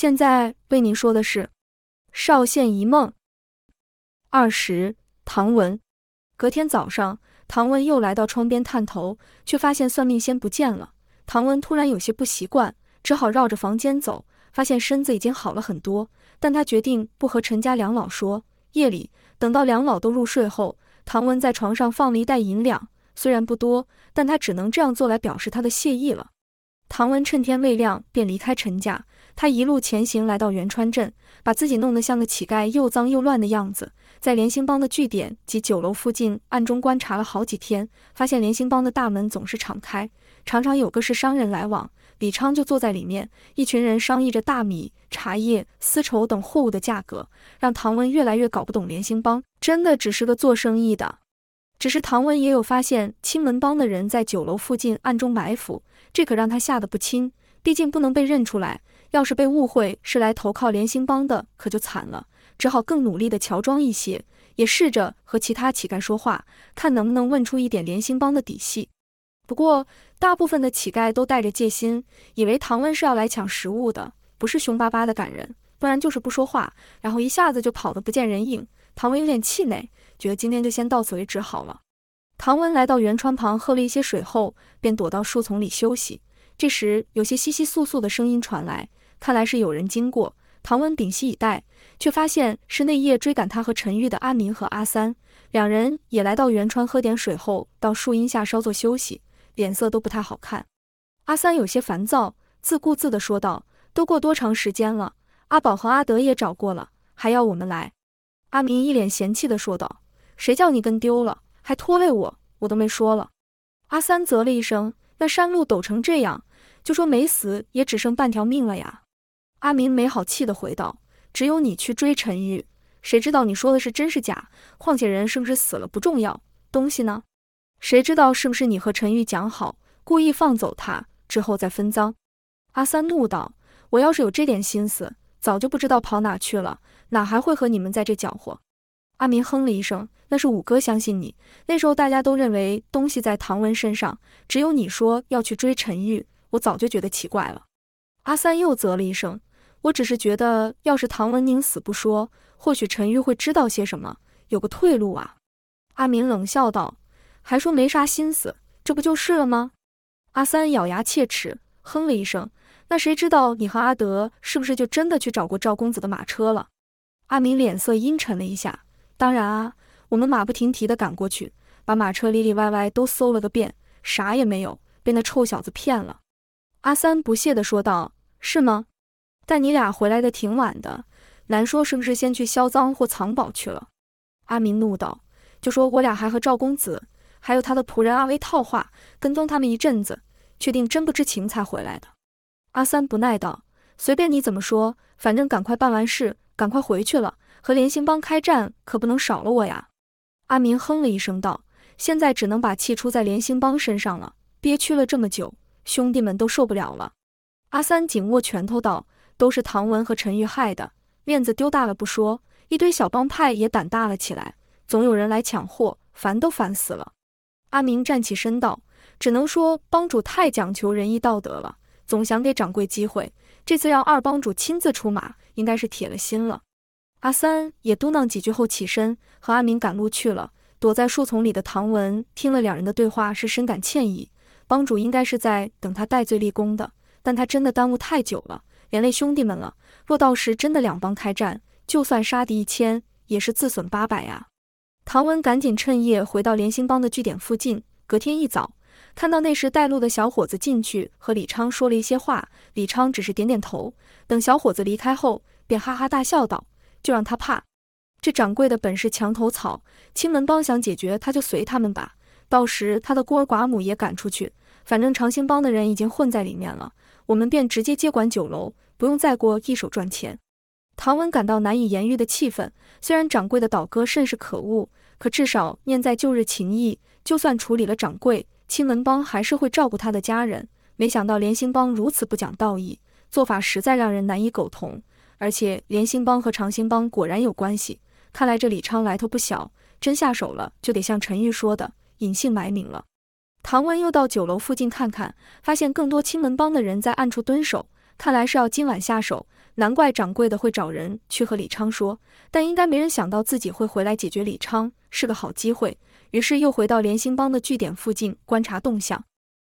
现在为您说的是《少县一梦》二十。唐文。隔天早上，唐文又来到窗边探头，却发现算命仙不见了。唐文突然有些不习惯，只好绕着房间走，发现身子已经好了很多。但他决定不和陈家两老说。夜里，等到两老都入睡后，唐文在床上放了一袋银两，虽然不多，但他只能这样做来表示他的谢意了。唐文趁天未亮便离开陈家。他一路前行，来到元川镇，把自己弄得像个乞丐，又脏又乱的样子。在连兴帮的据点及酒楼附近暗中观察了好几天，发现连兴帮的大门总是敞开，常常有个是商人来往。李昌就坐在里面，一群人商议着大米、茶叶、丝绸等货物的价格，让唐文越来越搞不懂连兴帮真的只是个做生意的。只是唐文也有发现青门帮的人在酒楼附近暗中埋伏，这可让他吓得不轻。毕竟不能被认出来，要是被误会是来投靠连兴帮的，可就惨了。只好更努力地乔装一些，也试着和其他乞丐说话，看能不能问出一点连兴帮的底细。不过，大部分的乞丐都带着戒心，以为唐文是要来抢食物的，不是凶巴巴的赶人，不然就是不说话，然后一下子就跑得不见人影。唐文有点气馁，觉得今天就先到此为止好了。唐文来到圆川旁喝了一些水后，便躲到树丛里休息。这时，有些窸窸窣窣的声音传来，看来是有人经过。唐文屏息以待，却发现是那夜追赶他和陈玉的阿明和阿三，两人也来到圆川喝点水后，到树荫下稍作休息，脸色都不太好看。阿三有些烦躁，自顾自地说道：“都过多长时间了？阿宝和阿德也找过了，还要我们来？”阿明一脸嫌弃地说道：“谁叫你跟丢了，还拖累我，我都没说了。”阿三啧了一声：“那山路陡成这样。”就说没死也只剩半条命了呀！阿明没好气地回道：“只有你去追陈玉，谁知道你说的是真是假？况且人是不是死了不重要，东西呢？谁知道是不是你和陈玉讲好，故意放走他之后再分赃？”阿三怒道：“我要是有这点心思，早就不知道跑哪去了，哪还会和你们在这搅和？”阿明哼了一声：“那是五哥相信你，那时候大家都认为东西在唐文身上，只有你说要去追陈玉。”我早就觉得奇怪了，阿三又啧了一声。我只是觉得，要是唐文宁死不说，或许陈玉会知道些什么，有个退路啊。阿明冷笑道：“还说没啥心思，这不就是了吗？”阿三咬牙切齿，哼了一声。那谁知道你和阿德是不是就真的去找过赵公子的马车了？阿明脸色阴沉了一下。当然啊，我们马不停蹄地赶过去，把马车里里外外都搜了个遍，啥也没有，被那臭小子骗了。阿三不屑地说道：“是吗？但你俩回来的挺晚的，难说是不是先去销赃或藏宝去了？”阿明怒道：“就说我俩还和赵公子，还有他的仆人阿威套话，跟踪他们一阵子，确定真不知情才回来的。”阿三不耐道：“随便你怎么说，反正赶快办完事，赶快回去了。和连兴帮开战，可不能少了我呀！”阿明哼了一声道：“现在只能把气出在连兴帮身上了，憋屈了这么久。”兄弟们都受不了了，阿三紧握拳头道：“都是唐文和陈玉害的，面子丢大了不说，一堆小帮派也胆大了起来，总有人来抢货，烦都烦死了。”阿明站起身道：“只能说帮主太讲求仁义道德了，总想给掌柜机会。这次让二帮主亲自出马，应该是铁了心了。”阿三也嘟囔几句后起身和阿明赶路去了。躲在树丛里的唐文听了两人的对话，是深感歉意。帮主应该是在等他戴罪立功的，但他真的耽误太久了，连累兄弟们了。若到时真的两帮开战，就算杀敌一千，也是自损八百呀。唐文赶紧趁夜回到连兴帮的据点附近。隔天一早，看到那时带路的小伙子进去和李昌说了一些话，李昌只是点点头。等小伙子离开后，便哈哈大笑道：“就让他怕，这掌柜的本是墙头草，青门帮想解决他就随他们吧。到时他的孤儿寡母也赶出去。”反正长兴帮的人已经混在里面了，我们便直接接管酒楼，不用再过一手赚钱。唐文感到难以言喻的气愤。虽然掌柜的倒戈甚是可恶，可至少念在旧日情谊，就算处理了掌柜，青门帮还是会照顾他的家人。没想到连兴帮如此不讲道义，做法实在让人难以苟同。而且连兴帮和长兴帮果然有关系，看来这李昌来头不小，真下手了就得像陈玉说的，隐姓埋名了。唐文又到酒楼附近看看，发现更多青门帮的人在暗处蹲守，看来是要今晚下手。难怪掌柜的会找人去和李昌说，但应该没人想到自己会回来解决李昌，是个好机会。于是又回到连兴帮的据点附近观察动向。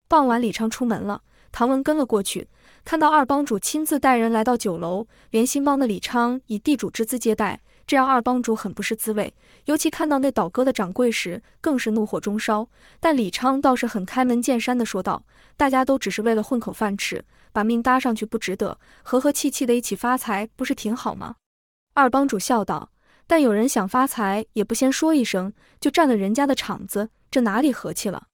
傍晚，李昌出门了，唐文跟了过去，看到二帮主亲自带人来到酒楼，连兴帮的李昌以地主之姿接待，这让二帮主很不是滋味。尤其看到那倒戈的掌柜时，更是怒火中烧。但李昌倒是很开门见山地说道：“大家都只是为了混口饭吃。”把命搭上去不值得，和和气气的一起发财不是挺好吗？二帮主笑道：“但有人想发财也不先说一声，就占了人家的场子，这哪里和气了？”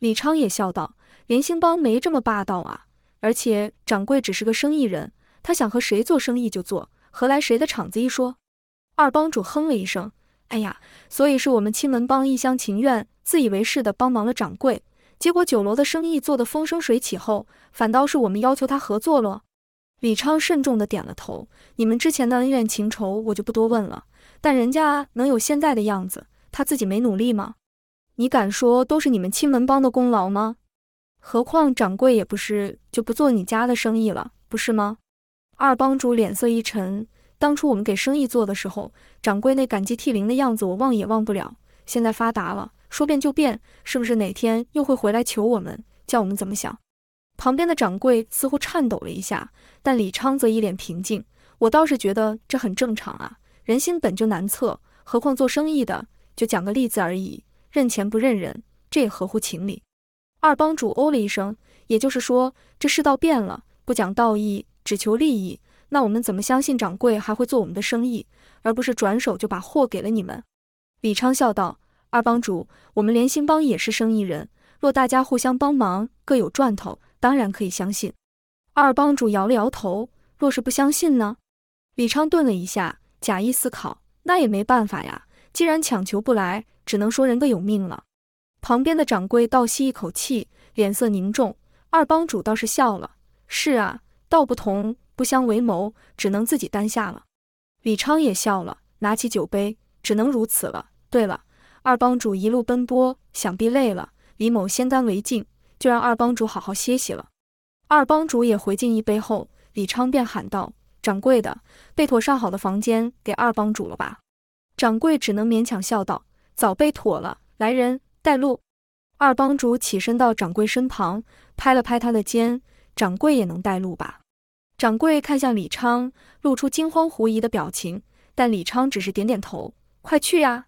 李昌也笑道：“连兴帮没这么霸道啊，而且掌柜只是个生意人，他想和谁做生意就做，何来谁的场子一说？”二帮主哼了一声：“哎呀，所以是我们青门帮一厢情愿、自以为是的帮忙了掌柜。”结果酒楼的生意做得风生水起后，反倒是我们要求他合作了。李昌慎重地点了头。你们之前的恩怨情仇我就不多问了，但人家能有现在的样子，他自己没努力吗？你敢说都是你们青门帮的功劳吗？何况掌柜也不是就不做你家的生意了，不是吗？二帮主脸色一沉。当初我们给生意做的时候，掌柜那感激涕零的样子我忘也忘不了。现在发达了。说变就变，是不是哪天又会回来求我们，叫我们怎么想？旁边的掌柜似乎颤抖了一下，但李昌则一脸平静。我倒是觉得这很正常啊，人心本就难测，何况做生意的，就讲个利字而已，认钱不认人，这也合乎情理。二帮主哦了一声，也就是说，这世道变了，不讲道义，只求利益，那我们怎么相信掌柜还会做我们的生意，而不是转手就把货给了你们？李昌笑道。二帮主，我们连兴帮也是生意人，若大家互相帮忙，各有赚头，当然可以相信。二帮主摇了摇头，若是不相信呢？李昌顿了一下，假意思考，那也没办法呀，既然强求不来，只能说人各有命了。旁边的掌柜倒吸一口气，脸色凝重。二帮主倒是笑了，是啊，道不同不相为谋，只能自己担下了。李昌也笑了，拿起酒杯，只能如此了。对了。二帮主一路奔波，想必累了。李某先干为敬，就让二帮主好好歇息了。二帮主也回敬一杯后，李昌便喊道：“掌柜的，备妥上好的房间给二帮主了吧？”掌柜只能勉强笑道：“早备妥了。”来人，带路。二帮主起身到掌柜身旁，拍了拍他的肩：“掌柜也能带路吧？”掌柜看向李昌，露出惊慌狐疑的表情，但李昌只是点点头：“快去呀！”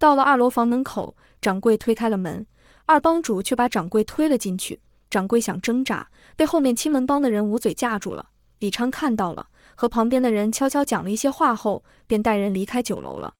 到了二楼房门口，掌柜推开了门，二帮主却把掌柜推了进去。掌柜想挣扎，被后面青门帮的人捂嘴架住了。李昌看到了，和旁边的人悄悄讲了一些话后，便带人离开酒楼了。